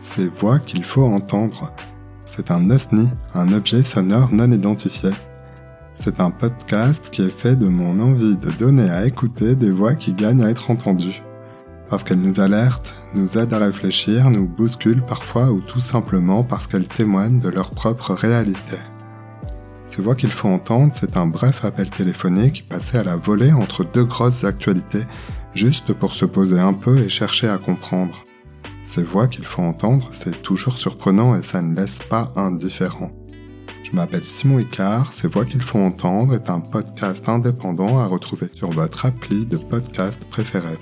Ces voix qu'il faut entendre. C'est un OSNI, un objet sonore non identifié. C'est un podcast qui est fait de mon envie de donner à écouter des voix qui gagnent à être entendues. Parce qu'elles nous alertent, nous aident à réfléchir, nous bousculent parfois ou tout simplement parce qu'elles témoignent de leur propre réalité. Ces voix qu'il faut entendre, c'est un bref appel téléphonique passé à la volée entre deux grosses actualités, juste pour se poser un peu et chercher à comprendre. Ces voix qu'il faut entendre, c'est toujours surprenant et ça ne laisse pas indifférent. Je m'appelle Simon Icard, Ces voix qu'il faut entendre est un podcast indépendant à retrouver sur votre appli de podcast préféré.